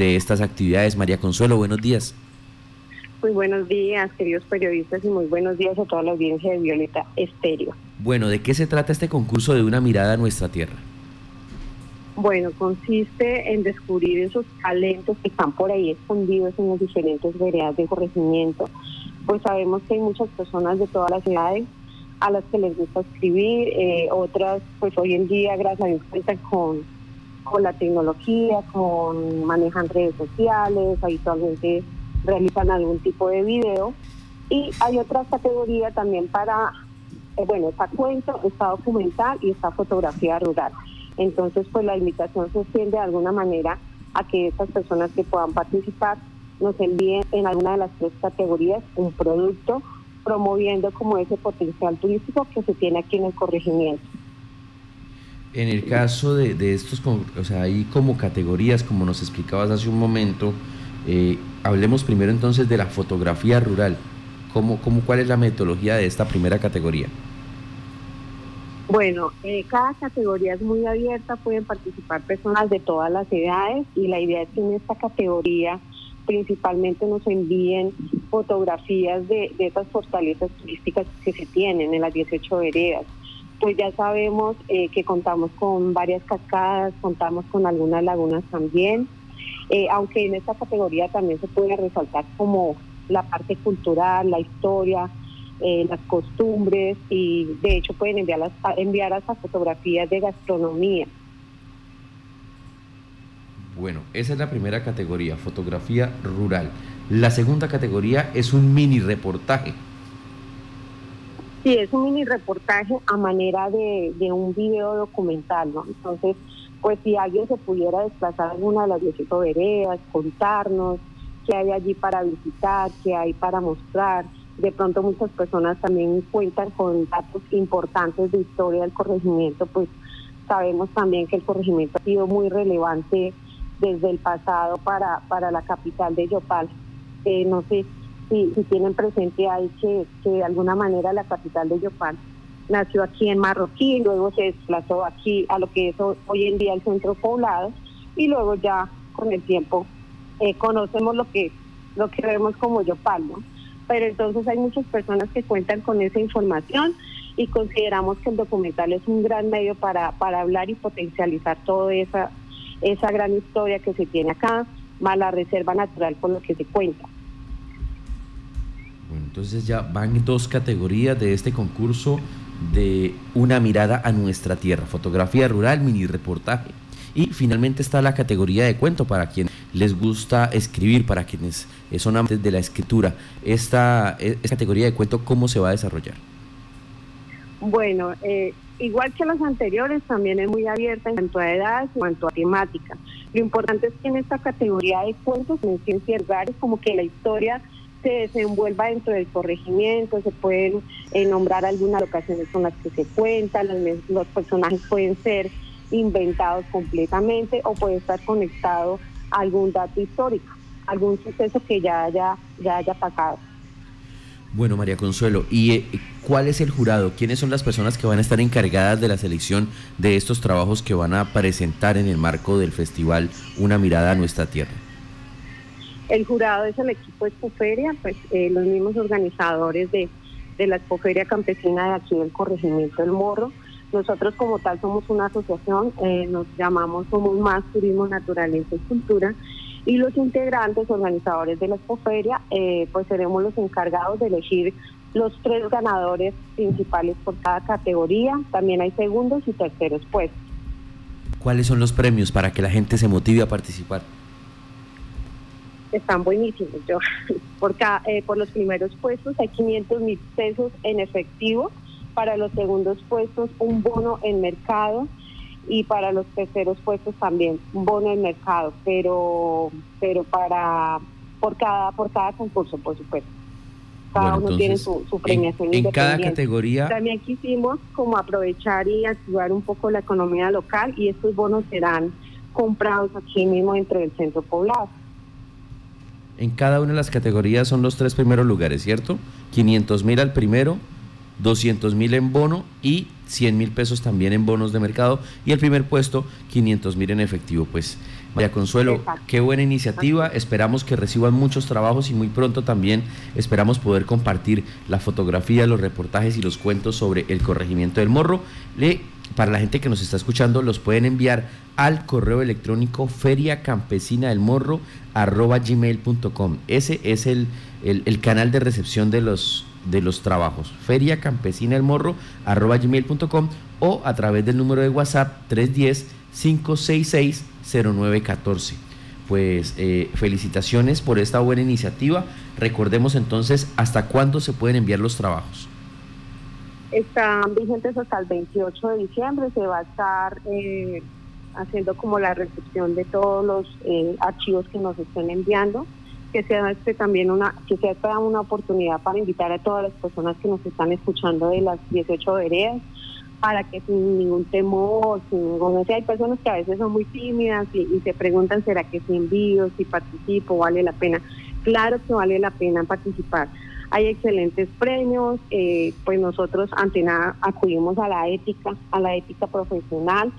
de estas actividades. María Consuelo, buenos días. Muy buenos días, queridos periodistas, y muy buenos días a toda la audiencia de Violeta Estéreo. Bueno, ¿de qué se trata este concurso de una mirada a nuestra tierra? Bueno, consiste en descubrir esos talentos que están por ahí escondidos en las diferentes veredas de corregimiento. Pues sabemos que hay muchas personas de todas las edades a las que les gusta escribir, eh, otras pues hoy en día, gracias a Dios, cuentan con, con la tecnología, con manejan redes sociales, habitualmente realizan algún tipo de video. Y hay otra categoría también para, eh, bueno, está cuento, está documental y está fotografía rural. Entonces, pues la invitación se extiende de alguna manera a que estas personas que puedan participar nos envíen en alguna de las tres categorías un producto promoviendo como ese potencial turístico que se tiene aquí en el corregimiento. En el caso de, estos, o sea, hay como categorías, como nos explicabas hace un momento, eh, hablemos primero entonces de la fotografía rural. ¿Cómo, cómo, ¿Cuál es la metodología de esta primera categoría? Bueno, eh, cada categoría es muy abierta, pueden participar personas de todas las edades y la idea es que en esta categoría principalmente nos envíen fotografías de, de esas fortalezas turísticas que se tienen en las 18 veredas. Pues ya sabemos eh, que contamos con varias cascadas, contamos con algunas lagunas también, eh, aunque en esta categoría también se puede resaltar como la parte cultural, la historia, eh, las costumbres y de hecho pueden enviar, las, enviar hasta fotografías de gastronomía. Bueno, esa es la primera categoría, fotografía rural. La segunda categoría es un mini reportaje. Sí, es un mini reportaje a manera de, de un video documental, ¿no? Entonces, pues si alguien se pudiera desplazar a alguna de las 18 veredas, contarnos qué hay allí para visitar, qué hay para mostrar. De pronto muchas personas también cuentan con datos importantes de historia del corregimiento, pues sabemos también que el corregimiento ha sido muy relevante desde el pasado para, para la capital de Yopal. Eh, no sé si, tienen presente ahí que, que de alguna manera la capital de Yopal nació aquí en Marroquí, luego se desplazó aquí a lo que es hoy en día el centro poblado y luego ya con el tiempo eh, conocemos lo que lo que vemos como Yopal, ¿no? Pero entonces hay muchas personas que cuentan con esa información y consideramos que el documental es un gran medio para, para hablar y potencializar toda esa, esa gran historia que se tiene acá, más la reserva natural con lo que se cuenta. Entonces ya van dos categorías de este concurso de una mirada a nuestra tierra, fotografía rural, mini reportaje. Y finalmente está la categoría de cuento para quienes les gusta escribir, para quienes son amantes de la escritura. Esta, esta categoría de cuento, ¿cómo se va a desarrollar? Bueno, eh, igual que las anteriores, también es muy abierta en cuanto a edad, en cuanto a temática. Lo importante es que en esta categoría de cuentos, en ciencias raras, como que la historia se desenvuelva dentro del corregimiento, se pueden eh, nombrar algunas locaciones con las que se cuentan, los, personajes pueden ser inventados completamente o puede estar conectado a algún dato histórico, algún suceso que ya haya, ya haya pasado. Bueno, María Consuelo, ¿y eh, cuál es el jurado? ¿Quiénes son las personas que van a estar encargadas de la selección de estos trabajos que van a presentar en el marco del festival Una mirada a nuestra tierra? El jurado es el equipo Expoferia, pues eh, los mismos organizadores de, la Expoferia Campesina de aquí del Corregimiento del Morro. Nosotros como tal somos una asociación, eh, nos llamamos Somos Más Turismo, Naturaleza y Cultura y los integrantes, organizadores de la Expoferia, eh, pues seremos los encargados de elegir los tres ganadores principales por cada categoría. También hay segundos y terceros puestos. ¿Cuáles son los premios para que la gente se motive a participar? Están buenísimos. Yo, por, cada, eh, por los primeros puestos hay 500 mil pesos en efectivo, para los segundos puestos un bono en mercado y para los terceros puestos también un bono en mercado, pero pero para por cada por cada concurso, por supuesto. Cada bueno, uno tiene su, su premiación en, en cada categoría. También quisimos como aprovechar y activar un poco la economía local y estos bonos serán comprados aquí mismo dentro del centro poblado. En cada una de las categorías son los tres primeros lugares, ¿cierto? 500 mil al primero, 200 mil en bono y 100 mil pesos también en bonos de mercado. Y el primer puesto, 500 mil en efectivo. Pues María Consuelo, qué buena iniciativa. Esperamos que reciban muchos trabajos y muy pronto también esperamos poder compartir la fotografía, los reportajes y los cuentos sobre el corregimiento del morro. Le, para la gente que nos está escuchando, los pueden enviar al correo electrónico feriacampesinadelmorro.com. Ese es el, el, canal de recepción de los, de los trabajos. feriacampesinadelmorro.com o a través del número de WhatsApp 310 566 0914. Pues eh, felicitaciones por esta buena iniciativa. Recordemos entonces hasta cuándo se pueden enviar los trabajos. Están vigentes hasta el 28 de diciembre. Se va a estar eh, haciendo como la recepción de todos los eh, archivos que nos estén enviando. Que sea este también una que sea una oportunidad para invitar a todas las personas que nos están escuchando de las 18 veredas para que sin ningún temor, sin ningún... hay personas que a veces son muy tímidas y, se preguntan, ¿será que si envío, si participo, vale la pena? Claro que vale la pena participar. Hay excelentes premios, eh, pues nosotros ante nada acudimos a la ética, a la ética profesional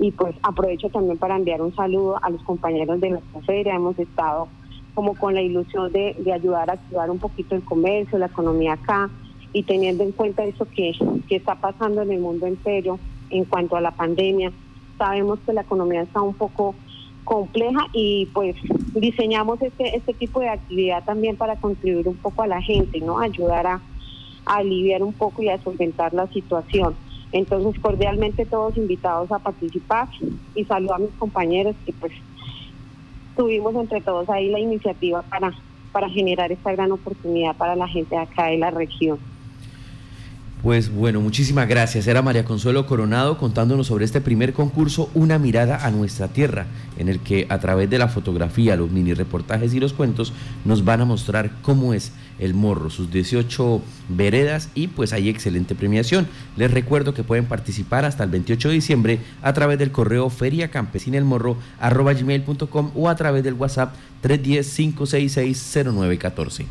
y pues aprovecho también para enviar un saludo a los compañeros de nuestra feria. Hemos estado como con la ilusión de, de ayudar a activar un poquito el comercio, la economía acá y teniendo en cuenta eso que, que está pasando en el mundo entero en cuanto a la pandemia, sabemos que la economía está un poco compleja y pues diseñamos este, este tipo de actividad también para contribuir un poco a la gente, ¿no? Ayudar a, aliviar un poco y a solventar la situación. Entonces, cordialmente todos invitados a participar y saludo a mis compañeros que pues tuvimos entre todos ahí la iniciativa para, para generar esta gran oportunidad para la gente acá de la región. Pues bueno, muchísimas gracias. Era María Consuelo Coronado contándonos sobre este primer concurso, Una mirada a nuestra tierra, en el que a través de la fotografía, los mini reportajes y los cuentos nos van a mostrar cómo es el morro, sus 18 veredas y pues hay excelente premiación. Les recuerdo que pueden participar hasta el 28 de diciembre a través del correo feriacampesinelmorro.com o a través del WhatsApp 310 566 0914.